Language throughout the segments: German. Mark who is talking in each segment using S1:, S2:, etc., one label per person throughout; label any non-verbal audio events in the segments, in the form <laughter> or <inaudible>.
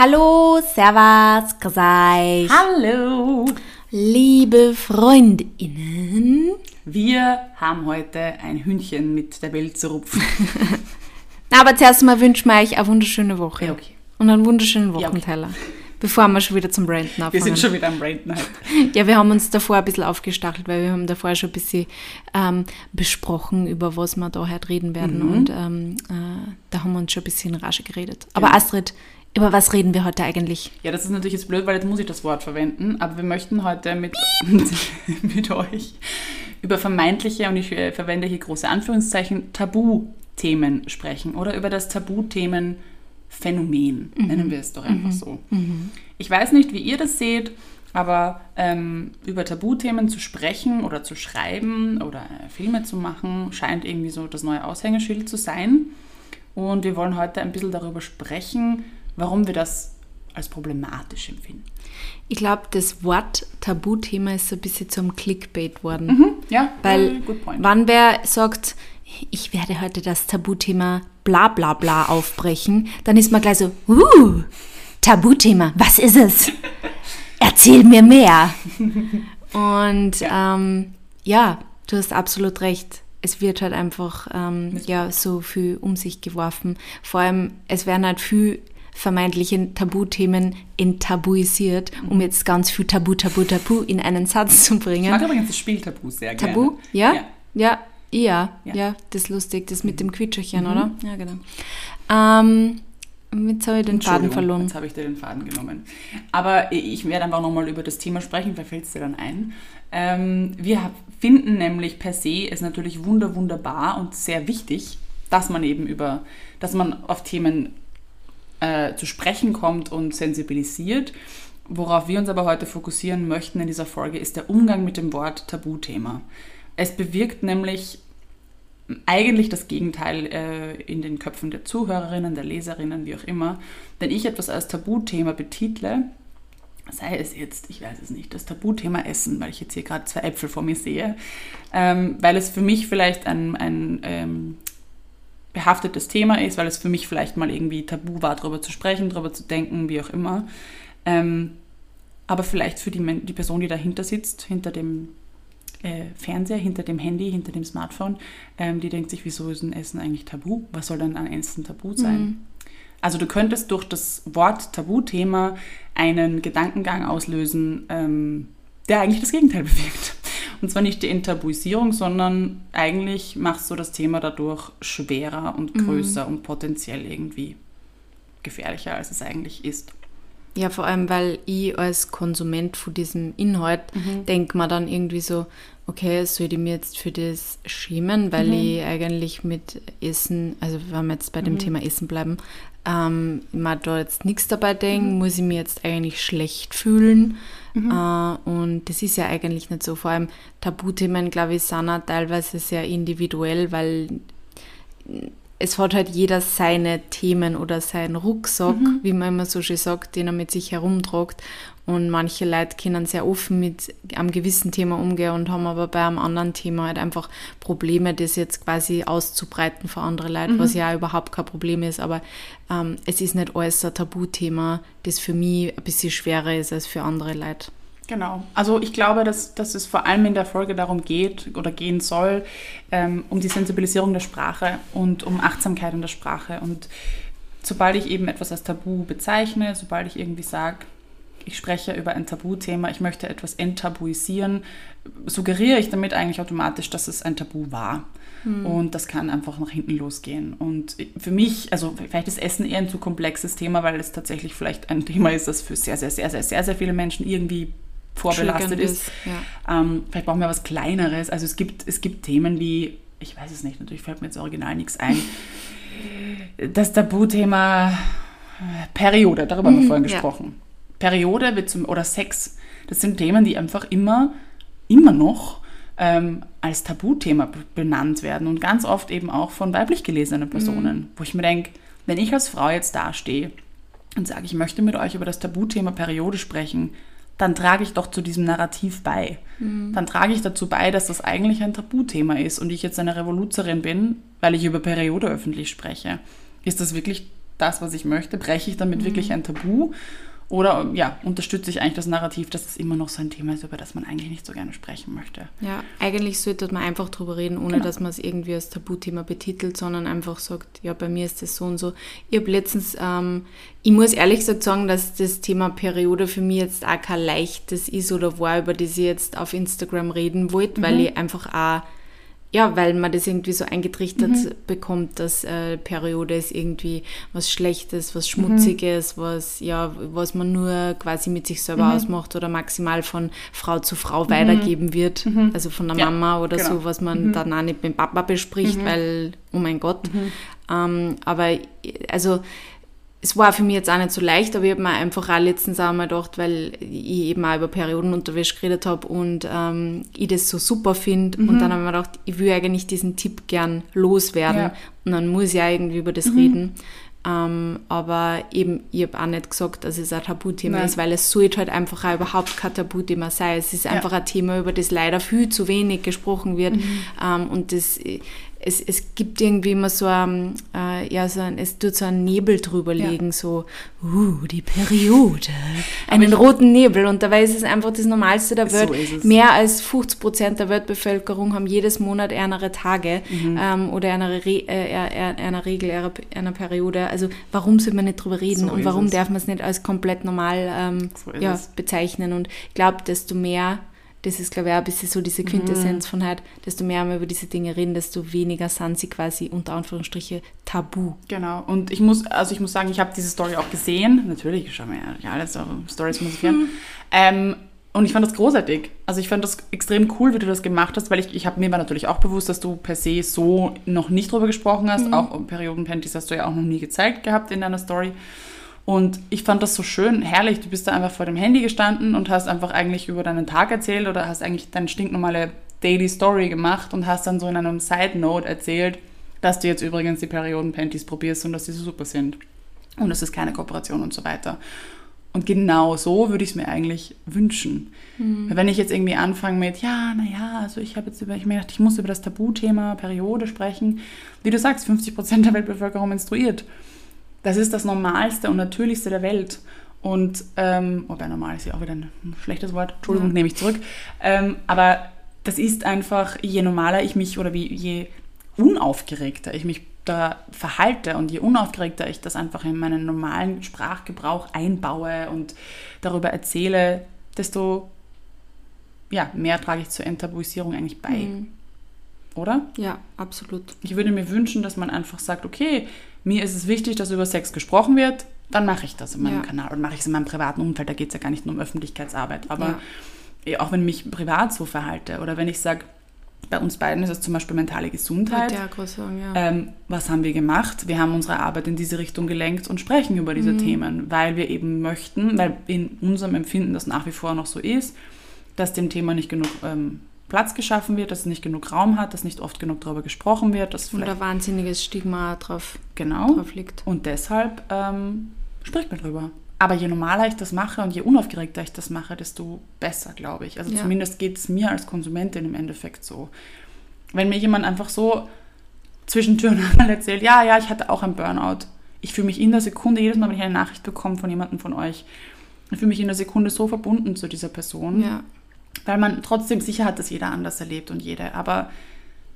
S1: Hallo, Servus, grüß euch.
S2: Hallo!
S1: Liebe Freundinnen.
S2: Wir haben heute ein Hühnchen mit der Welt zu rupfen. <laughs>
S1: Aber zuerst mal wünschen wir euch eine wunderschöne Woche.
S2: Ja, okay.
S1: Und einen wunderschönen
S2: Ja, okay.
S1: Bevor wir schon wieder zum Branden
S2: Wir
S1: anfangen.
S2: sind schon wieder am Brainten heute. <laughs>
S1: Ja, wir haben uns davor ein bisschen aufgestachelt, weil wir haben davor schon ein bisschen ähm, besprochen, über was wir da heute reden werden.
S2: Mhm.
S1: Und ähm, äh, da haben wir uns schon ein bisschen Rage geredet. Aber
S2: Genau.
S1: Astrid, über was reden wir heute eigentlich?
S2: Ja, das ist natürlich jetzt blöd, weil jetzt muss ich das Wort verwenden, aber wir möchten heute mit, <laughs> mit euch über vermeintliche, und ich äh, verwende hier große Anführungszeichen, Tabuthemen sprechen oder über das Tabuthemen-Phänomen, nennen wir es doch einfach so. Ich weiß nicht, wie ihr das seht, aber ähm, über Tabuthemen zu sprechen oder zu schreiben oder äh, Filme zu machen, scheint irgendwie so das neue Aushängeschild zu sein. Und wir wollen heute ein bisschen darüber sprechen, warum wir das als problematisch empfinden.
S1: Ich glaube, das Wort Tabuthema ist so ein bisschen zum Clickbait worden.
S2: Mhm. Ja,
S1: Weil
S2: point.
S1: wann wer sagt, ich werde heute das Tabuthema bla bla bla aufbrechen, dann ist man gleich so, uh, Tabuthema, was ist es? Erzähl mir mehr. <laughs> Und ähm, ja, du hast absolut recht. Es wird halt einfach ähm, ja, so viel um sich geworfen. Vor allem, es werden halt viel vermeintliche Tabuthemen enttabuisiert, um jetzt ganz viel Tabu, Tabu, Tabu in einen Satz zu bringen.
S2: Ich mag übrigens das Spiel Tabu sehr gerne.
S1: Tabu? Ja?
S2: Ja.
S1: Ja, ja, ja, das ist lustig, das mit dem Quietscherchen, oder? Ja, genau. Ähm, jetzt habe ich den Faden verloren.
S2: Jetzt habe ich dir den Faden genommen. Aber ich werde einfach nochmal über das Thema sprechen, vielleicht fällt es dir dann ein. Ähm, wir finden nämlich per se es natürlich wunder, wunderbar und sehr wichtig, dass man eben über, dass man auf Themen äh, zu sprechen kommt und sensibilisiert. Worauf wir uns aber heute fokussieren möchten in dieser Folge, ist der Umgang mit dem Wort Tabuthema. Es bewirkt nämlich eigentlich das Gegenteil äh, in den Köpfen der Zuhörerinnen, der Leserinnen, wie auch immer. Wenn ich etwas als Tabuthema betitle, sei es jetzt, ich weiß es nicht, das Tabuthema Essen, weil ich jetzt hier gerade zwei Äpfel vor mir sehe, ähm, weil es für mich vielleicht ein, ein ähm, behaftetes Thema ist, weil es für mich vielleicht mal irgendwie tabu war, darüber zu sprechen, darüber zu denken, wie auch immer. Ähm, aber vielleicht für die, die Person, die dahinter sitzt, hinter dem äh, Fernseher, hinter dem Handy, hinter dem Smartphone, ähm, die denkt sich, wieso ist ein Essen eigentlich tabu? Was soll denn an Essen tabu sein? Also du könntest durch das Wort Tabuthema einen Gedankengang auslösen, ähm, der eigentlich das Gegenteil <laughs> bewirkt. Und zwar nicht die Enttabuisierung, sondern eigentlich machst du das Thema dadurch schwerer und größer und potenziell irgendwie gefährlicher, als es eigentlich ist.
S1: Ja, vor allem, weil ich als Konsument von diesem Inhalt
S2: Mhm.
S1: denke mir dann irgendwie so, okay, soll ich mir jetzt für das schämen, weil
S2: Mhm.
S1: ich eigentlich mit Essen, also wenn wir jetzt bei dem
S2: Mhm.
S1: Thema Essen bleiben, ähm, mir da jetzt nichts dabei denken,
S2: Mhm.
S1: muss ich mir jetzt eigentlich schlecht fühlen. Äh, und das ist ja eigentlich nicht so. Vor allem Tabuthemen, glaube ich, sind auch teilweise sehr individuell, weil es hat halt jeder seine Themen oder seinen Rucksack, wie man immer so schön sagt, den er mit sich herumtragt. Und manche Leute können sehr offen mit einem gewissen Thema umgehen und haben aber bei einem anderen Thema halt einfach Probleme, das jetzt quasi auszubreiten für andere Leute, was ja überhaupt kein Problem ist. Aber ähm, es ist nicht alles ein Tabuthema, das für mich ein bisschen schwerer ist als für andere Leute.
S2: Genau. Also ich glaube, dass, dass es vor allem in der Folge darum geht oder gehen soll, ähm, um die Sensibilisierung der Sprache und um Achtsamkeit in der Sprache. Und sobald ich eben etwas als Tabu bezeichne, sobald ich irgendwie sage, ich spreche über ein Tabuthema, ich möchte etwas enttabuisieren, suggeriere ich damit eigentlich automatisch, dass es ein Tabu war. Und das kann einfach nach hinten losgehen. Und für mich, also vielleicht ist Essen eher ein zu komplexes Thema, weil es tatsächlich vielleicht ein Thema ist, das für sehr, sehr, sehr, sehr, sehr, sehr viele Menschen irgendwie vorbelastet ist.
S1: Ja.
S2: Ähm, vielleicht brauchen wir was Kleineres. Also es gibt, es gibt Themen wie, ich weiß es nicht, natürlich fällt mir jetzt original nichts ein. <laughs> Das Tabuthema Periode, darüber haben wir vorhin
S1: ja.
S2: gesprochen. Periode wird zum, oder Sex, das sind Themen, die einfach immer, immer noch ähm, als Tabuthema benannt werden und ganz oft eben auch von weiblich gelesenen Personen, wo ich mir denke, wenn ich als Frau jetzt dastehe und sage, ich möchte mit euch über das Tabuthema Periode sprechen, dann trage ich doch zu diesem Narrativ bei. Dann trage ich dazu bei, dass das eigentlich ein Tabuthema ist und ich jetzt eine Revoluzerin bin, weil ich über Periode öffentlich spreche. Ist das wirklich das, was ich möchte? Breche ich damit mhm. wirklich ein Tabu? Oder ja, unterstütze ich eigentlich das Narrativ, dass es immer noch so ein Thema ist, über das man eigentlich nicht so gerne sprechen möchte?
S1: Ja, eigentlich sollte man einfach drüber reden, ohne genau. dass man es irgendwie als Tabuthema betitelt, sondern einfach sagt, ja, bei mir ist das so und so. Ich habe letztens, ähm, ich muss ehrlich gesagt sagen, dass das Thema Periode für mich jetzt auch kein leichtes ist oder war, über das ich jetzt auf Instagram reden wollte, mhm. weil ich einfach auch ja, weil man das irgendwie so eingetrichtert mhm. bekommt, dass äh, Periode ist irgendwie was Schlechtes, was Schmutziges, mhm. was ja, was man nur quasi mit sich selber mhm. ausmacht oder maximal von Frau zu Frau mhm. weitergeben wird, mhm. also von der ja, Mama oder genau. so, was man mhm. dann auch nicht mit dem Papa bespricht, weil oh mein Gott. Ähm, aber also es war für mich jetzt auch nicht so leicht, aber ich habe mir einfach auch letztens auch mal gedacht, weil ich eben auch über Periodenunterwäsche geredet habe und ähm, ich das so super finde. Mhm. Und dann habe ich mir gedacht, ich will eigentlich diesen Tipp gern loswerden. Ja. Und dann muss ich auch irgendwie über das mhm. reden. Ähm, aber eben, ich habe auch nicht gesagt, dass es ein Tabuthema Nein. ist, weil es sollte halt einfach auch überhaupt kein Tabuthema sein. Es ist einfach ja. ein Thema, über das leider viel zu wenig gesprochen wird. Mhm. Ähm, und das es, es gibt irgendwie immer so, ein, äh, ja, so ein, es tut so einen Nebel drüber liegen, ja. so, uh, die Periode, einen roten Nebel. Und dabei ist es einfach das Normalste der Welt. So Mehr als 50 Prozent der Weltbevölkerung haben jedes Monat ärmere Tage mhm. ähm, oder eine, Re äh, eine Regel einer, einer Periode. Also warum soll man nicht drüber reden so und warum darf man es nicht als komplett normal ähm, so ja, bezeichnen? Und ich glaube, desto mehr das ist, glaube ich, auch ein bisschen so diese Quintessenz mhm. von halt, desto mehr wir über diese Dinge reden, desto weniger sind sie quasi unter Anführungsstriche tabu.
S2: Genau. Und ich muss, also ich muss sagen, ich habe diese Story auch gesehen. Natürlich, ich schaue mir ja alles so Stories muss ich mhm. ähm, und ich fand das großartig. Also ich fand das extrem cool, wie du das gemacht hast, weil ich, ich habe mir war natürlich auch bewusst, dass du per se so noch nicht drüber gesprochen hast. Mhm. Auch Periodenpanties hast du ja auch noch nie gezeigt gehabt in deiner Story. Und ich fand das so schön, herrlich. Du bist da einfach vor dem Handy gestanden und hast einfach eigentlich über deinen Tag erzählt oder hast eigentlich deine stinknormale Daily Story gemacht und hast dann so in einem Side Note erzählt, dass du jetzt übrigens die Perioden-Panties probierst und dass sie so super sind. Und es ist keine Kooperation und so weiter. Und genau so würde ich es mir eigentlich wünschen. Mhm. Wenn ich jetzt irgendwie anfange mit, ja, naja, also ich habe jetzt über, ich mir gedacht, ich muss über das Tabuthema Periode sprechen. Wie du sagst, 50 Prozent der Weltbevölkerung menstruiert. Das ist das Normalste und Natürlichste der Welt. Und, ähm, wobei normal ist ja auch wieder ein schlechtes Wort, Entschuldigung, ja. nehme ich zurück. Ähm, aber das ist einfach, je normaler ich mich oder wie, je unaufgeregter ich mich da verhalte und je unaufgeregter ich das einfach in meinen normalen Sprachgebrauch einbaue und darüber erzähle, desto ja, mehr trage ich zur Enttabuisierung eigentlich bei. Mhm. Oder?
S1: Ja, absolut.
S2: Ich würde mir wünschen, dass man einfach sagt, okay, mir ist es wichtig, dass über Sex gesprochen wird, dann mache ich das in meinem ja. Kanal und mache ich es in meinem privaten Umfeld. Da geht es ja gar nicht nur um Öffentlichkeitsarbeit. Aber ja. auch wenn ich mich privat so verhalte oder wenn ich sage, bei uns beiden ist es zum Beispiel mentale Gesundheit. Ja, sagen, ja. Ähm, was haben wir gemacht? Wir haben unsere Arbeit in diese Richtung gelenkt und sprechen über diese mhm. Themen, weil wir eben möchten, weil in unserem Empfinden das nach wie vor noch so ist, dass dem Thema nicht genug ähm, Platz geschaffen wird, dass es nicht genug Raum hat, dass nicht oft genug darüber gesprochen wird. Dass
S1: Und ein wahnsinniges Stigma drauf,
S2: genau. drauf liegt. Und deshalb ähm, spricht man drüber. Aber je normaler ich das mache und je unaufgeregter ich das mache, desto besser, glaube ich. Also ja. zumindest geht es mir als Konsumentin im Endeffekt so. Wenn mir jemand einfach so zwischen Tür und Angel erzählt, ja, ja, ich hatte auch einen Burnout. Ich fühle mich in der Sekunde, jedes Mal, wenn ich eine Nachricht bekomme von jemandem von euch, ich fühle mich in der Sekunde so verbunden zu dieser Person. Ja weil man trotzdem sicher hat, dass jeder anders erlebt und jede. Aber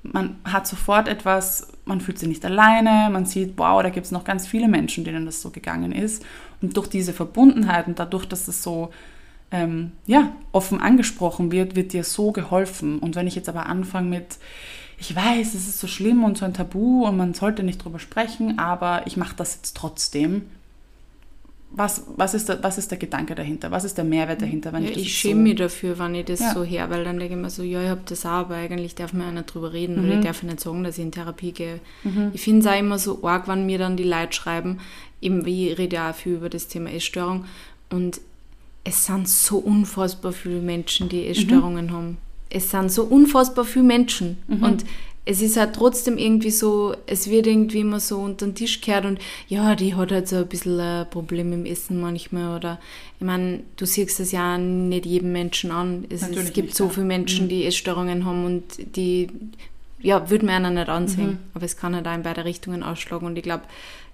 S2: man hat sofort etwas, man fühlt sich nicht alleine, man sieht, wow, da gibt es noch ganz viele Menschen, denen das so gegangen ist. Und durch diese Verbundenheit und dadurch, dass es so ähm, ja, offen angesprochen wird, wird dir so geholfen. Und wenn ich jetzt aber anfange mit, ich weiß, es ist so schlimm und so ein Tabu und man sollte nicht drüber sprechen, aber ich mache das jetzt trotzdem, was, was, ist der, was ist der Gedanke dahinter? Was ist der Mehrwert dahinter?
S1: Wenn ja, ich ich schäme so mich dafür, wenn ich das ja. so her, weil dann denke ich mir so, ja, ich habe das auch, aber eigentlich darf mir einer drüber reden mhm. oder ich darf nicht sagen, dass ich in Therapie gehe. Mhm. Ich finde es auch immer so arg, wenn mir dann die Leute schreiben, eben wie ich rede ja auch viel über das Thema Essstörung und es sind so unfassbar viele Menschen, die Essstörungen mhm. haben. Es sind so unfassbar viele Menschen mhm. und es ist halt trotzdem irgendwie so, es wird irgendwie immer so unter den Tisch gehört und ja, die hat halt so ein bisschen ein Problem im Essen manchmal oder ich meine, du siehst das ja nicht jedem Menschen an. Es, es gibt so viele Menschen, mhm. die Essstörungen haben und die, ja, würde man einer nicht ansehen, mhm. aber es kann halt auch in beide Richtungen ausschlagen und ich glaube,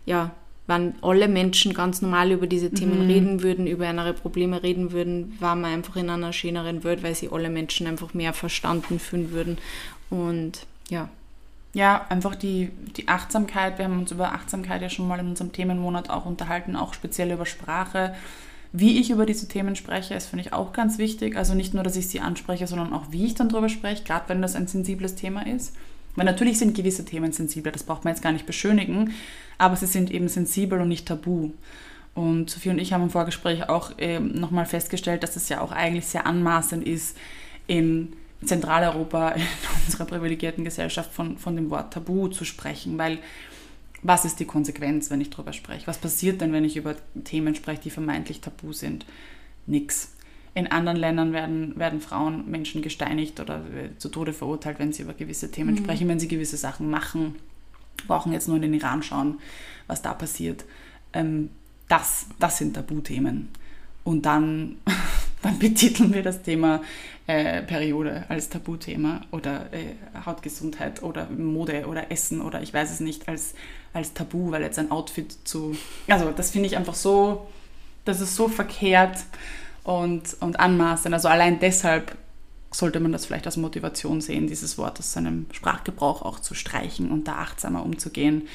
S1: ja, wenn alle Menschen ganz normal über diese Themen mhm. reden würden, über ihre Probleme reden würden, waren wir einfach in einer schöneren Welt, weil sie alle Menschen einfach mehr verstanden fühlen würden. Und ja.
S2: Ja, einfach die, die Achtsamkeit. Wir haben uns über Achtsamkeit ja schon mal in unserem Themenmonat auch unterhalten, auch speziell über Sprache. Wie ich über diese Themen spreche, ist, finde ich, auch ganz wichtig. Also nicht nur, dass ich sie anspreche, sondern auch, wie ich dann darüber spreche, gerade wenn das ein sensibles Thema ist. Weil natürlich sind gewisse Themen sensibler, das braucht man jetzt gar nicht beschönigen, aber sie sind eben sensibel und nicht tabu. Und Sophie und ich haben im Vorgespräch auch ähm, nochmal festgestellt, dass es ja auch eigentlich sehr anmaßend ist, in Zentraleuropa, <laughs> in unserer privilegierten Gesellschaft, von, von dem Wort Tabu zu sprechen, weil was ist die Konsequenz, wenn ich darüber spreche? Was passiert denn, wenn ich über Themen spreche, die vermeintlich tabu sind? Nix. In anderen Ländern werden, werden Frauen, Menschen gesteinigt oder äh, zu Tode verurteilt, wenn sie über gewisse Themen mhm. sprechen, wenn sie gewisse Sachen machen. Wir brauchen jetzt nur in den Iran schauen, was da passiert. Ähm, das, das sind Tabuthemen. Und dann, dann betiteln wir das Thema äh, Periode als Tabuthema oder äh, Hautgesundheit oder Mode oder Essen oder ich weiß es nicht als, als Tabu, weil jetzt ein Outfit zu. Also, das finde ich einfach so, das ist so verkehrt und, und anmaßend. Also allein deshalb sollte man das vielleicht als Motivation sehen, dieses Wort aus seinem Sprachgebrauch auch zu streichen und da achtsamer umzugehen,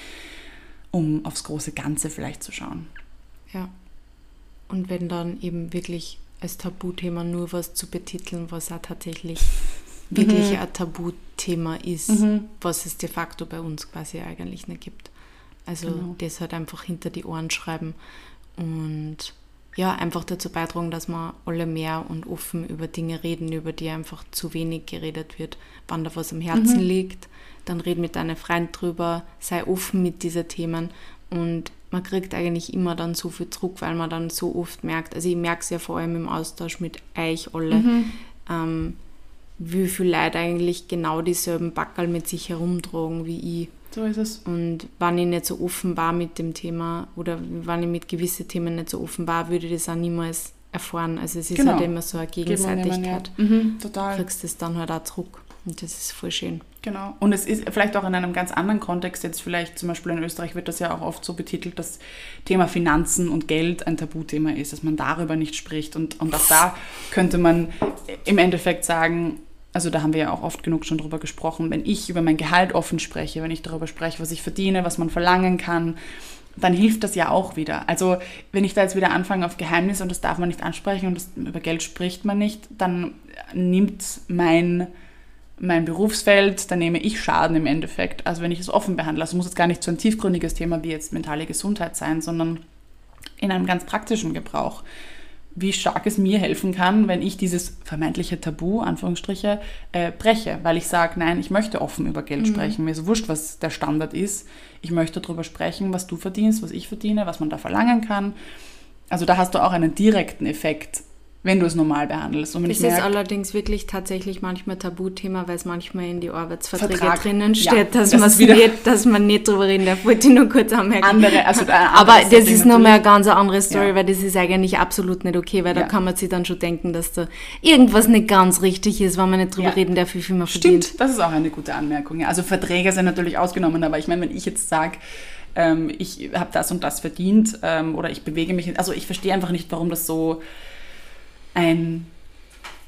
S2: um aufs große Ganze vielleicht zu schauen.
S1: Ja. Und wenn dann eben wirklich als Tabuthema nur was zu betiteln, was auch tatsächlich wirklich mhm. ein Tabuthema ist, mhm. was es de facto bei uns quasi eigentlich nicht gibt. Also genau. das halt einfach hinter die Ohren schreiben und ja, einfach dazu beitragen, dass wir alle mehr und offen über Dinge reden, über die einfach zu wenig geredet wird. Wenn da was am Herzen mhm. liegt, dann red mit deinem Freund drüber, sei offen mit diesen Themen und man kriegt eigentlich immer dann so viel Druck, weil man dann so oft merkt, also ich merke es ja vor allem im Austausch mit euch alle, mhm. ähm, wie viele Leute eigentlich genau dieselben Backel mit sich herumtragen wie ich.
S2: So ist es.
S1: Und wenn ich nicht so offen war mit dem Thema oder wenn ich mit gewissen Themen nicht so offen war, würde ich das auch niemals erfahren. Also es ist genau. halt immer so eine Gegenseitigkeit. Ja. Mhm, total. Du kriegst es dann halt auch zurück. Und das ist voll schön.
S2: Genau. Und es ist vielleicht auch in einem ganz anderen Kontext, jetzt vielleicht zum Beispiel in Österreich wird das ja auch oft so betitelt, dass Thema Finanzen und Geld ein Tabuthema ist, dass man darüber nicht spricht. Und, und auch da könnte man im Endeffekt sagen, also da haben wir ja auch oft genug schon drüber gesprochen, wenn ich über mein Gehalt offen spreche, wenn ich darüber spreche, was ich verdiene, was man verlangen kann, dann hilft das ja auch wieder. Also wenn ich da jetzt wieder anfange auf Geheimnis und das darf man nicht ansprechen und das, über Geld spricht man nicht, dann nimmt mein, mein Berufsfeld, dann nehme ich Schaden im Endeffekt. Also wenn ich es offen behandle, also muss es gar nicht so ein tiefgründiges Thema wie jetzt mentale Gesundheit sein, sondern in einem ganz praktischen Gebrauch wie stark es mir helfen kann, wenn ich dieses vermeintliche Tabu, Anführungsstriche, äh, breche, weil ich sage, nein, ich möchte offen über Geld mhm. sprechen. Mir ist wurscht, was der Standard ist. Ich möchte darüber sprechen, was du verdienst, was ich verdiene, was man da verlangen kann. Also da hast du auch einen direkten Effekt wenn du es normal behandelst.
S1: Und das ist merke, allerdings wirklich tatsächlich manchmal Tabuthema, weil es manchmal in die Arbeitsverträge Vertrag, drinnen steht, ja, dass, das nicht, dass man nicht drüber reden darf. Wollte ich nur kurz anmerken. Andere, also <laughs> Aber das ist nochmal eine ganz andere Story, ja. weil das ist eigentlich absolut nicht okay, weil ja. da kann man sich dann schon denken, dass da irgendwas nicht ganz richtig ist, wenn man nicht drüber reden darf, wie viel man verdient.
S2: Stimmt, das ist auch eine gute Anmerkung. Also Verträge sind natürlich ausgenommen, aber ich meine, wenn ich jetzt sage, ähm, ich habe das und das verdient ähm, oder ich bewege mich, also ich verstehe einfach nicht, warum das so ein,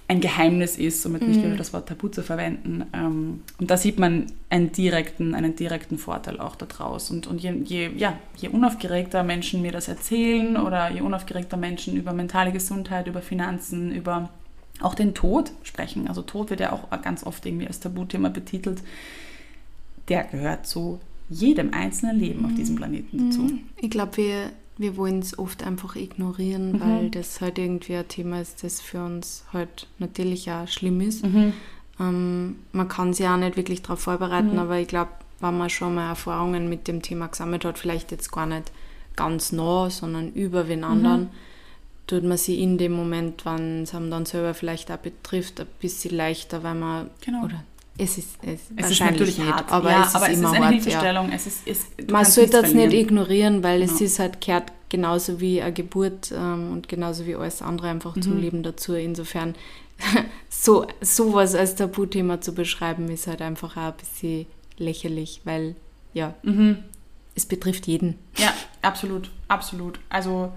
S2: ein Geheimnis ist, somit nicht wieder mhm. das Wort Tabu zu verwenden. Ähm, und da sieht man einen direkten, einen direkten Vorteil auch daraus. Und, und je, je, ja, je unaufgeregter Menschen mir das erzählen oder je unaufgeregter Menschen über mentale Gesundheit, über Finanzen, über auch den Tod sprechen. Also Tod wird ja auch ganz oft irgendwie als Tabuthema betitelt. Der gehört zu jedem einzelnen Leben auf diesem Planeten dazu. Mhm.
S1: Ich glaube, wir wir wollen es oft einfach ignorieren, mhm. weil das halt irgendwie ein Thema ist, das für uns halt natürlich auch schlimm ist. Mhm. Ähm, man kann sich auch nicht wirklich darauf vorbereiten, mhm. aber ich glaube, wenn man schon mal Erfahrungen mit dem Thema gesammelt hat, vielleicht jetzt gar nicht ganz nah, sondern über den anderen, mhm. tut man sich in dem Moment, wenn es einem dann selber vielleicht auch betrifft, ein bisschen leichter, weil man,
S2: genau.
S1: oder es ist,
S2: es, es ist natürlich nicht, hart,
S1: aber ja, es ist aber es immer ist eine hart, Hilfestellung. Ja. Es ist, es, Man sollte das nicht ignorieren, weil genau. es ist halt gehört genauso wie eine Geburt ähm, und genauso wie alles andere einfach mhm. zum Leben dazu. Insofern <laughs> so sowas als Tabuthema zu beschreiben ist halt einfach auch ein bisschen lächerlich, weil ja.
S2: Mhm.
S1: es betrifft jeden.
S2: Ja, absolut, absolut. Also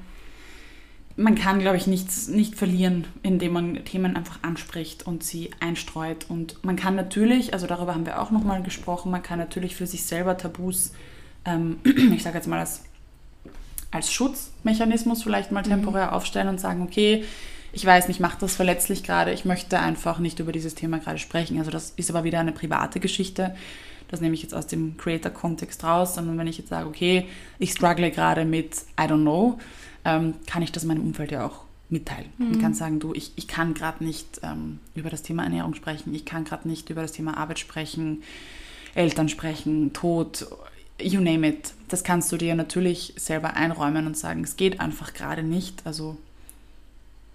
S2: man kann, glaube ich, nichts nicht verlieren, indem man Themen einfach anspricht und sie einstreut. Und man kann natürlich, also darüber haben wir auch nochmal gesprochen, man kann natürlich für sich selber Tabus, ähm, <clears throat> ich sage jetzt mal als, als Schutzmechanismus vielleicht mal temporär mhm. aufstellen und sagen, okay, ich weiß, mich macht das verletzlich gerade, ich möchte einfach nicht über dieses Thema gerade sprechen. Also das ist aber wieder eine private Geschichte. Das nehme ich jetzt aus dem Creator-Kontext raus, sondern wenn ich jetzt sage, okay, ich struggle gerade mit I don't know, ähm, kann ich das meinem Umfeld ja auch mitteilen. Mhm. Ich kann sagen, du, ich, ich kann gerade nicht ähm, über das Thema Ernährung sprechen, ich kann gerade nicht über das Thema Arbeit sprechen, Eltern sprechen, Tod, you name it. Das kannst du dir natürlich selber einräumen und sagen, es geht einfach gerade nicht. Also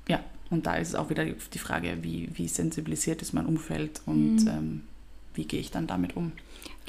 S2: ja, und da ist es auch wieder die Frage, wie, wie sensibilisiert ist mein Umfeld und mhm. ähm, wie gehe ich dann damit um.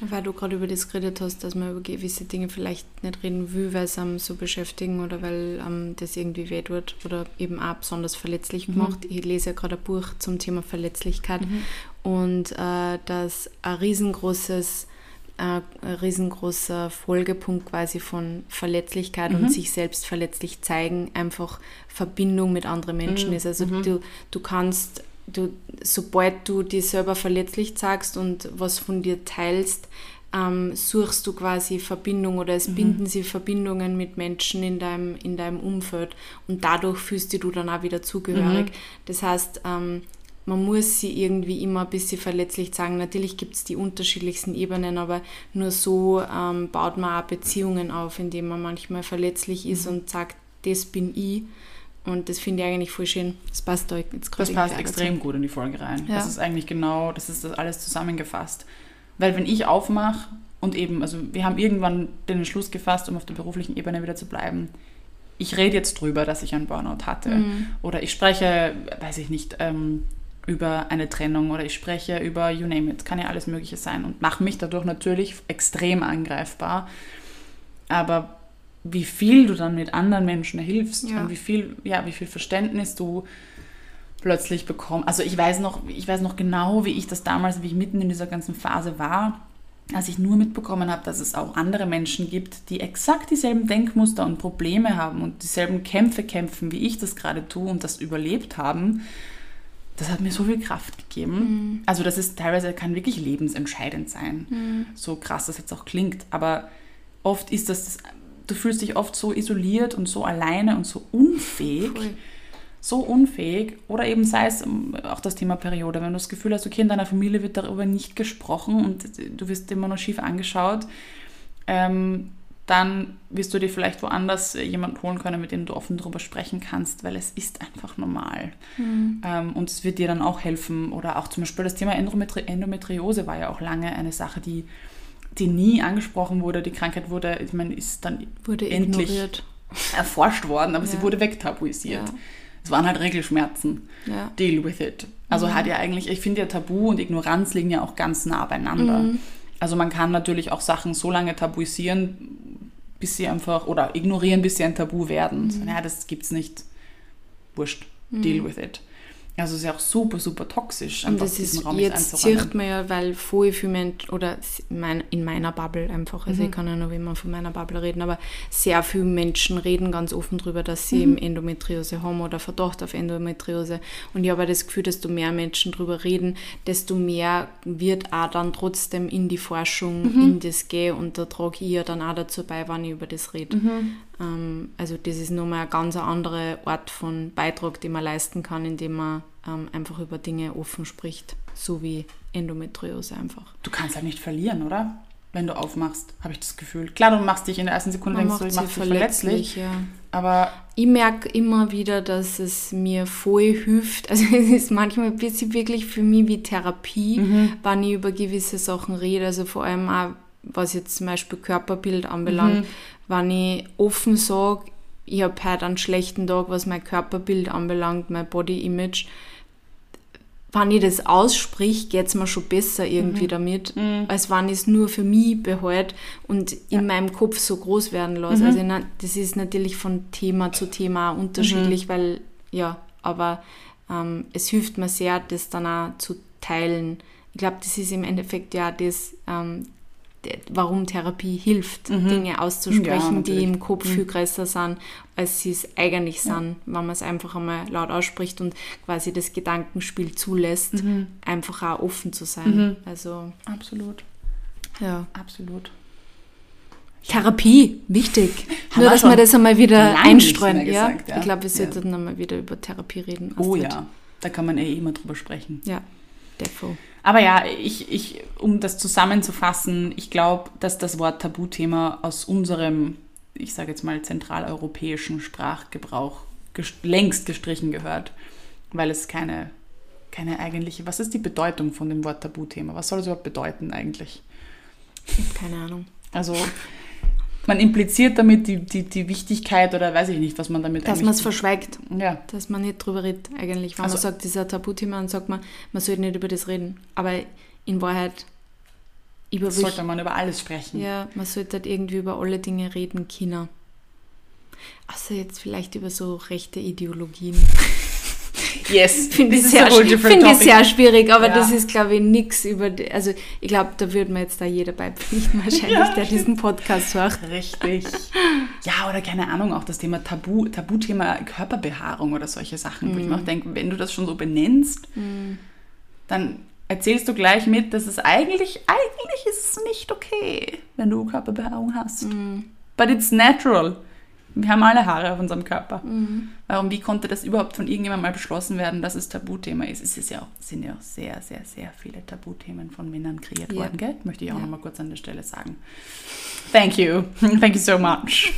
S1: Weil du gerade über das geredet hast, dass man über gewisse Dinge vielleicht nicht reden will, weil es einem so beschäftigen oder weil einem das irgendwie weh tut oder eben auch besonders verletzlich mhm. macht. Ich lese ja gerade ein Buch zum Thema Verletzlichkeit mhm. und äh, dass ein riesengroßes äh, ein riesengroßer Folgepunkt quasi von Verletzlichkeit mhm. und sich selbst verletzlich zeigen einfach Verbindung mit anderen Menschen mhm. ist. Also mhm. du, du kannst du, sobald du dich selber verletzlich zeigst und was von dir teilst, ähm, suchst du quasi Verbindung oder es mhm. binden sich Verbindungen mit Menschen in deinem, in deinem Umfeld und dadurch fühlst du dann auch wieder zugehörig. Mhm. Das heißt, ähm, man muss sie irgendwie immer ein bisschen verletzlich zeigen. Natürlich gibt es die unterschiedlichsten Ebenen, aber nur so ähm, baut man auch Beziehungen auf, indem man manchmal verletzlich ist mhm. und sagt, das bin ich und das finde ich eigentlich voll schön. Das passt da jetzt
S2: gerade. Das passt extrem gut in die Folge rein. Ja. Das ist eigentlich genau, das ist das alles zusammengefasst. Weil wenn ich aufmache und eben, also wir haben irgendwann den Entschluss gefasst, um auf der beruflichen Ebene wieder zu bleiben, ich rede jetzt drüber, dass ich einen Burnout hatte. Mhm. Oder ich spreche, weiß ich nicht, ähm, über eine Trennung oder ich spreche über you name it, kann ja alles Mögliche sein und mache mich dadurch natürlich extrem angreifbar. Aber wie viel du dann mit anderen Menschen hilfst ja. und wie viel, ja, wie viel Verständnis du plötzlich bekommst. Also ich weiß noch, ich weiß noch genau, wie ich das damals, wie ich mitten in dieser ganzen Phase war, als ich nur mitbekommen habe, dass es auch andere Menschen gibt, die exakt dieselben Denkmuster und Probleme haben und dieselben Kämpfe kämpfen, wie ich das gerade tue und das überlebt haben. Das hat mir so viel Kraft gegeben. Mhm. Also das ist teilweise kann wirklich lebensentscheidend sein. Mhm. So krass das jetzt auch klingt, aber oft ist das du fühlst dich oft so isoliert und so alleine und so unfähig. Voll. So unfähig. Oder eben sei es ähm, auch das Thema Periode, wenn du das Gefühl hast, okay, in deiner Familie wird darüber nicht gesprochen und du wirst immer noch schief angeschaut, ähm, dann wirst du dir vielleicht woanders jemanden holen können, mit dem du offen darüber sprechen kannst, weil es ist einfach normal. Mhm. Ähm, und es wird dir dann auch helfen. Oder auch zum Beispiel das Thema Endometri Endometriose war ja auch lange eine Sache, die die nie angesprochen wurde. Die Krankheit wurde, ich meine, ist dann wurde endlich ignoriert. erforscht worden, aber ja. sie wurde wegtabuisiert. Ja. Es waren halt Regelschmerzen. Ja. Deal with it. Also mhm. hat ja eigentlich, ich finde ja Tabu und Ignoranz liegen ja auch ganz nah beieinander. Mhm. Also man kann natürlich auch Sachen so lange tabuisieren, bis sie einfach, oder ignorieren, bis sie ein Tabu werden. Mhm. So, ja, das gibt's nicht. Wurscht. Deal mhm. with it. Also es ist ja auch super, super toxisch.
S1: Und das ist, Raum jetzt sieht man ja, weil voll viele Menschen, oder in meiner Bubble einfach, also mhm. ich kann ja nur immer von meiner Bubble reden, aber sehr viele Menschen reden ganz offen darüber, dass sie mhm. eben Endometriose haben oder Verdacht auf Endometriose. Und ich habe das Gefühl, desto mehr Menschen darüber reden, desto mehr wird auch dann trotzdem in die Forschung, mhm. in das gehen und da trage ich ja dann auch dazu bei, wenn ich über das rede. Ähm, also das ist nochmal ein ganz anderer Art von Beitrag, den man leisten kann, indem man ähm, einfach über Dinge offen spricht, so wie Endometriose einfach.
S2: Du kannst halt nicht verlieren, oder? Wenn du aufmachst, habe ich das Gefühl. Klar, du machst dich in der ersten Sekunde
S1: man denkst du, ich mache dich verletzlich. Ja. Aber ich merke immer wieder, dass es mir voll hilft. <laughs> Also es ist manchmal ein bisschen wirklich für mich wie Therapie, mhm. wenn ich über gewisse Sachen rede. Also vor allem auch, was jetzt zum Beispiel Körperbild anbelangt. Mhm wenn ich offen sage, ich habe heute einen schlechten Tag, was mein Körperbild anbelangt, mein Body Image, wenn ich das aussprich, geht es mir schon besser irgendwie mhm. damit, mhm. als wenn ich es nur für mich behalte und ja. in meinem Kopf so groß werden lasse. Mhm. Also das ist natürlich von Thema zu Thema unterschiedlich, mhm. weil, ja, aber ähm, es hilft mir sehr, das dann auch zu teilen. Ich glaube, das ist im Endeffekt ja das, ähm, warum Therapie hilft, mhm. Dinge auszusprechen, ja, die im Kopf mhm. viel größer sind, als sie es eigentlich ja. sind, wenn man es einfach einmal laut ausspricht und quasi das Gedankenspiel zulässt, mhm. einfach auch offen zu sein. Mhm. Also
S2: absolut.
S1: Ja,
S2: absolut.
S1: Therapie, wichtig. <laughs> Nur, dass wir das einmal wieder einstreuen. Ja? Gesagt, ja? Ich glaube, wir sollten ja. einmal wieder über Therapie reden.
S2: Oh ja, da kann man eh immer drüber sprechen.
S1: Ja, defo.
S2: Aber ja, ich, ich, um das zusammenzufassen, ich glaube, dass das Wort Tabuthema aus unserem, ich sage jetzt mal, zentraleuropäischen Sprachgebrauch gest längst gestrichen gehört, weil es keine, keine eigentliche, was ist die Bedeutung von dem Wort Tabuthema? Was soll es überhaupt bedeuten eigentlich?
S1: Ich habe keine Ahnung.
S2: Also man impliziert damit die, die, die Wichtigkeit oder weiß ich nicht, was man damit
S1: Dass man es verschweigt.
S2: Ja.
S1: Dass man nicht drüber redet eigentlich. Wenn also, man sagt, ein Tabuthema, dann sagt man, man sollte nicht über das reden. Aber in Wahrheit
S2: über sollte man über alles sprechen.
S1: Ja, man sollte halt irgendwie über alle Dinge reden China. Außer jetzt vielleicht über so rechte Ideologien. <laughs>
S2: Yes, <laughs>
S1: finde ich, sehr, find ich sehr schwierig, aber ja. das ist, glaube ich, nichts über, die, also ich glaube, da würde mir jetzt da jeder beipflichten, <laughs> wahrscheinlich, ja. der diesen Podcast hört.
S2: Richtig. <laughs> Ja, oder keine Ahnung, auch das Thema Tabu, Tabuthema Körperbehaarung oder solche Sachen, mm. wo ich mir auch mhm. denke, wenn du das schon so benennst, mm. dann erzählst du gleich mit, dass es eigentlich, eigentlich ist es nicht okay, wenn du Körperbehaarung hast. Mm. But it's natural. Wir haben alle Haare auf unserem Körper. Mhm. Warum, wie konnte das überhaupt von irgendjemandem mal beschlossen werden, dass es Tabuthema ist? Es ist ja auch, sind ja auch sehr, sehr, sehr viele Tabuthemen von Männern kreiert ja. worden, gell? Möchte ich auch ja. nochmal kurz an der Stelle sagen. Thank you. <laughs> Thank you so much.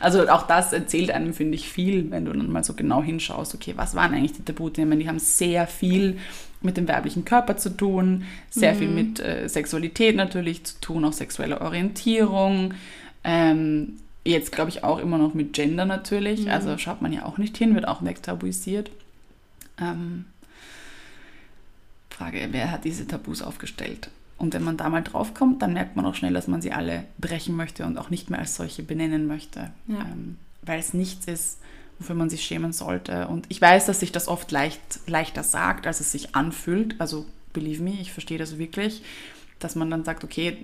S2: Also auch das erzählt einem, finde ich, viel, wenn du dann mal so genau hinschaust, okay, was waren eigentlich die Tabuthemen? Die haben sehr viel mit dem weiblichen Körper zu tun, sehr mhm. viel mit äh, Sexualität natürlich zu tun, auch sexuelle Orientierung. Ähm, Jetzt glaube ich auch immer noch mit Gender natürlich. Mhm. Also schaut man ja auch nicht hin, wird auch wegtabuisiert. Ähm, Frage, wer hat diese Tabus aufgestellt? Und wenn man da mal draufkommt, dann merkt man auch schnell, dass man sie alle brechen möchte und auch nicht mehr als solche benennen möchte. Ja. Ähm, weil es nichts ist, wofür man sich schämen sollte. Und ich weiß, dass sich das oft leicht, leichter sagt, als es sich anfühlt. Also believe me, ich verstehe das wirklich, dass man dann sagt, okay,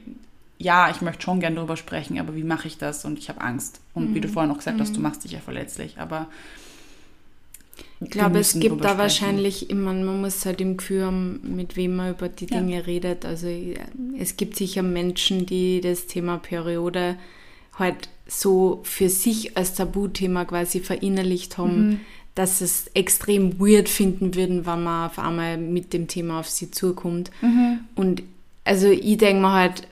S2: ja, ich möchte schon gerne darüber sprechen, aber wie mache ich das? Und ich habe Angst. Und mhm. wie du mhm. vorhin auch gesagt hast, du mhm. machst dich ja verletzlich, aber
S1: ich glaube, es gibt da wahrscheinlich immer, man muss halt im Gefühl haben, mit wem man über die Dinge ja. redet. Also es gibt sicher Menschen, die das Thema Periode halt so für sich als Tabuthema quasi verinnerlicht haben, mhm. dass es extrem weird finden würden, wenn man auf einmal mit dem Thema auf sie zukommt. Mhm. Und also ich denke mir halt,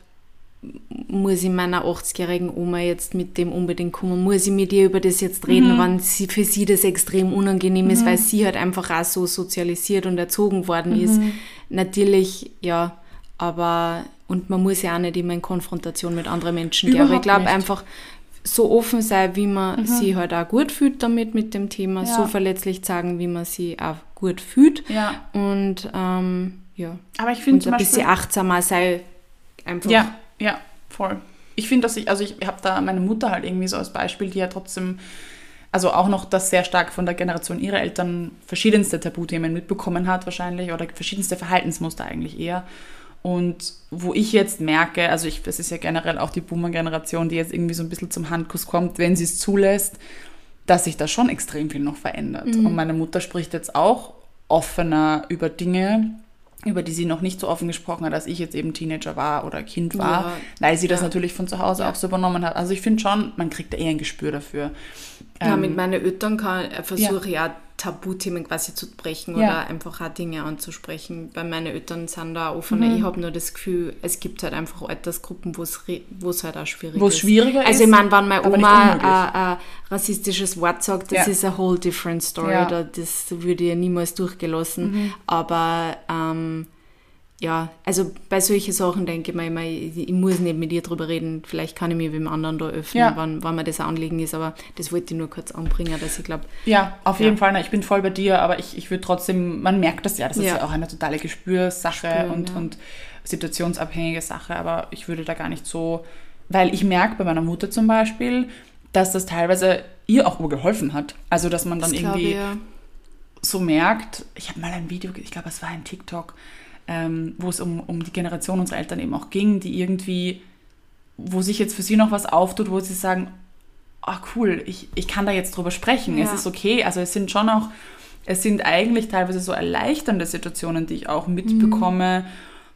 S1: muss ich meiner 80-jährigen Oma jetzt mit dem unbedingt kommen? Muss ich mit ihr über das jetzt reden, mhm. wenn sie, für sie das extrem unangenehm ist, mhm. weil sie halt einfach auch so sozialisiert und erzogen worden mhm. ist? Natürlich, ja, aber und man muss ja auch nicht immer in Konfrontation mit anderen Menschen gehen. Aber ich glaube einfach, so offen sein, wie man mhm. sie halt auch gut fühlt damit, mit dem Thema, ja. so verletzlich sagen, wie man sie auch gut fühlt.
S2: Ja.
S1: Und ähm, ja.
S2: Aber ich finde
S1: ein bisschen achtsamer sei einfach.
S2: Ja ja, voll. Ich finde, dass ich, also ich habe da meine Mutter halt irgendwie so als Beispiel, die ja trotzdem, also auch noch das sehr stark von der Generation ihrer Eltern verschiedenste Tabuthemen mitbekommen hat wahrscheinlich oder verschiedenste Verhaltensmuster eigentlich eher. Und wo ich jetzt merke, also ich, das ist ja generell auch die Boomer-Generation, die jetzt irgendwie so ein bisschen zum Handkuss kommt, wenn sie es zulässt, dass sich da schon extrem viel noch verändert. Mhm. Und meine Mutter spricht jetzt auch offener über Dinge, über die sie noch nicht so offen gesprochen hat, als ich jetzt eben Teenager war oder Kind war, ja. weil sie das ja. natürlich von zu Hause ja. auch so übernommen hat. Also ich finde schon, man kriegt da eher ein Gespür dafür.
S1: Ja, ähm, mit meinen Eltern kann, versuche ich auch Tabuthemen quasi zu brechen ja. oder einfach auch Dinge anzusprechen. Bei meinen Eltern sind da offener. Mhm. Ich habe nur das Gefühl, es gibt halt einfach Altersgruppen, wo es halt auch schwierig
S2: wo ist. Schwieriger
S1: ist. Also ich meine, wenn meine Oma ein, ein, rassistisches Wort sagt, das ja. ist eine whole different story. Ja. Das würde ich niemals durchgelassen. Mhm. Aber ähm, ja, also bei solchen Sachen denke ich mir immer, ich, ich, muss nicht mit ihr drüber reden. Vielleicht kann ich mir mit dem anderen da öffnen, ja. wann, wann mir das Anliegen ist. Aber das wollte ich nur kurz anbringen, dass ich glaube.
S2: Ja, auf ja. jeden Fall. Na, ich bin voll bei dir, aber ich, ich würde trotzdem, man merkt das ja, das ist ja auch eine totale Gespürsache Spüren, und, und situationsabhängige Sache. Aber ich würde da gar nicht so, weil ich merke bei meiner Mutter zum Beispiel, dass das teilweise ihr auch geholfen hat. Also, dass man dann das irgendwie. Glaube, so merkt, ich habe mal ein Video, ich glaube, es war ein TikTok, ähm, wo es um, um die Generation unserer Eltern eben auch ging, die irgendwie, wo sich jetzt für sie noch was auftut, wo sie sagen, ah oh, cool, ich, ich kann da jetzt drüber sprechen, ja. es ist okay. Also es sind schon auch, es sind eigentlich teilweise so erleichternde Situationen, die ich auch mitbekomme, mhm.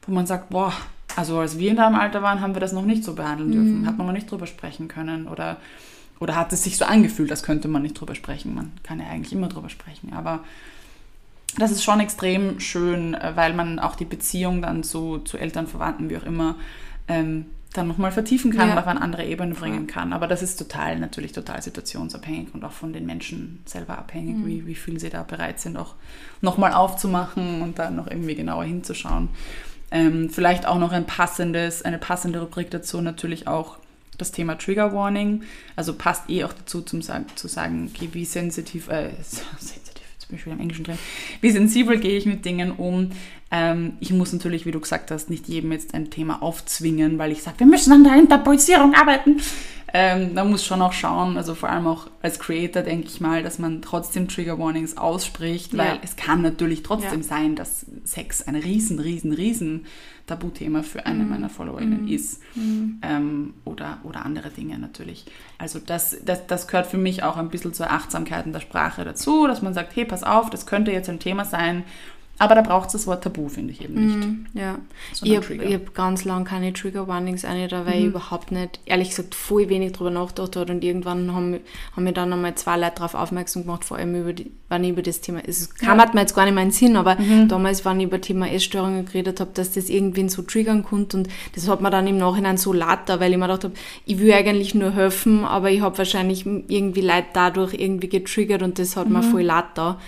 S2: wo man sagt, boah, also als wir in deinem Alter waren, haben wir das noch nicht so behandeln dürfen, mhm. hat man noch nicht drüber sprechen können oder, oder hat es sich so angefühlt, als könnte man nicht drüber sprechen. Man kann ja eigentlich immer drüber sprechen, aber das ist schon extrem schön, äh, weil man auch die Beziehung dann zu, zu Eltern, Verwandten, wie auch immer, ähm, dann nochmal vertiefen kann ja. und auf eine andere Ebene bringen kann. Aber das ist total, natürlich total situationsabhängig und auch von den Menschen selber abhängig, mhm. wie, wie viel sie da bereit sind, auch nochmal aufzumachen und dann noch irgendwie genauer hinzuschauen. Ähm, vielleicht auch noch ein passendes, eine passende Rubrik dazu natürlich auch das Thema Trigger Warning. Also passt eh auch dazu, zum, zu sagen, okay, wie sensitiv, äh, <laughs> sensitiv, jetzt bin ich wieder im Englischen drin, <laughs> wie sensibel gehe ich mit Dingen um. Ähm, ich muss natürlich, wie du gesagt hast, nicht jedem jetzt ein Thema aufzwingen, weil ich sage, wir müssen an der Interpolisierung arbeiten. Ähm, man muss schon auch schauen, also vor allem auch als Creator denke ich mal, dass man trotzdem Trigger Warnings ausspricht, weil ja. es kann natürlich trotzdem ja. sein, dass Sex ein riesen, riesen, riesen Tabuthema für eine mhm. meiner Followerinnen mhm. ist. Ähm, oder, oder andere Dinge natürlich. Also das, das, das gehört für mich auch ein bisschen zur Achtsamkeit in der Sprache dazu, dass man sagt, hey, pass auf, das könnte jetzt ein Thema sein, aber da braucht es das Wort Tabu, finde ich eben nicht.
S1: Mm, ja. Ich habe hab ganz lange keine Trigger Warnings eine da, weil mm. ich mhm. überhaupt nicht, ehrlich gesagt, voll wenig drüber nachgedacht habe und irgendwann haben, haben mir dann einmal zwei Leute darauf aufmerksam gemacht, vor allem über die, wenn ich über das Thema, es kam ja. mir jetzt gar nicht mehr in den Sinn, aber mhm. damals, wenn ich über Thema Essstörungen geredet habe, dass das irgendwen so triggern konnte und das hat mir dann im Nachhinein so later, weil ich mir gedacht habe, ich will eigentlich nur helfen, aber ich habe wahrscheinlich irgendwie Leute dadurch irgendwie getriggert und das hat mhm. mir voll later.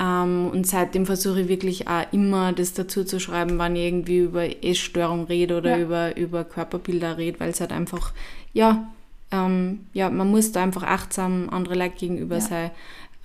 S1: Ähm, und seitdem versuche ich wirklich auch immer das dazu zu schreiben, wenn ich irgendwie über Essstörung rede oder ja. über, über Körperbilder rede, weil es halt einfach, ja, ähm, ja, man muss da einfach achtsam andere Leute gegenüber ja. sein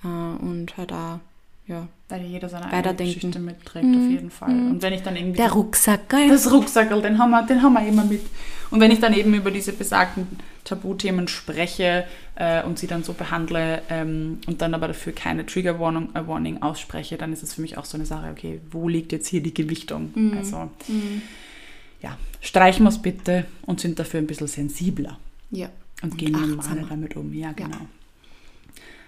S1: äh, und halt auch, ja,
S2: weil jeder seine eigene Geschichte mitträgt, mhm. auf jeden Fall. Mhm. Und wenn ich dann irgendwie...
S1: Der Rucksackerl.
S2: Das Rucksackerl, den haben, wir, den haben wir immer mit. Und wenn ich dann eben über diese besagten Tabuthemen spreche äh, und sie dann so behandle ähm, und dann aber dafür keine Trigger Warning, äh, Warning ausspreche, dann ist es für mich auch so eine Sache, okay, wo liegt jetzt hier die Gewichtung? Mhm. Also, mhm. ja, streichen wir es bitte und sind dafür ein bisschen sensibler.
S1: Ja.
S2: Und, und gehen normal damit um. Ja, genau.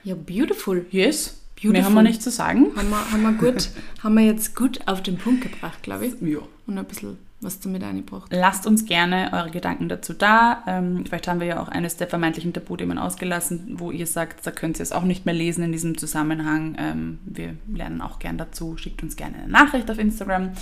S1: Ja, ja beautiful.
S2: Yes. Beautiful. Mehr haben wir nicht zu sagen.
S1: Haben wir, haben wir, gut, <laughs> haben wir jetzt gut auf den Punkt gebracht, glaube ich. Ja. Und ein bisschen was damit eingebracht.
S2: Lasst uns gerne eure Gedanken dazu da. Ähm, vielleicht haben wir ja auch eines der vermeintlichen Tabuthemen ausgelassen, wo ihr sagt, da könnt ihr es auch nicht mehr lesen in diesem Zusammenhang. Ähm, wir lernen auch gern dazu. Schickt uns gerne eine Nachricht auf Instagram.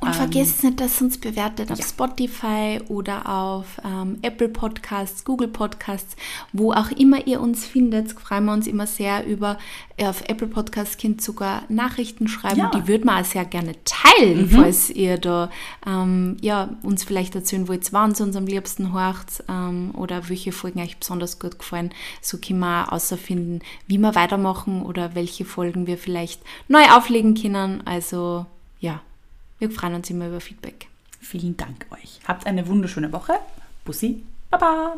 S1: Und ähm, vergesst nicht, dass uns bewertet auf ja. Spotify oder auf ähm, Apple Podcasts, Google Podcasts, wo auch immer ihr uns findet. Freuen wir uns immer sehr über. Auf Apple Podcasts könnt sogar Nachrichten schreiben. Ja. Die würden wir auch sehr gerne teilen, mhm. falls ihr da ähm, ja, uns vielleicht erzählen wollt, wann es uns am liebsten hört ähm, oder welche Folgen euch besonders gut gefallen. So können wir auch außerfinden, wie wir weitermachen oder welche Folgen wir vielleicht neu auflegen können. Also ja, wir freuen uns immer über Feedback.
S2: Vielen Dank euch. Habt eine wunderschöne Woche. Bussi. Baba.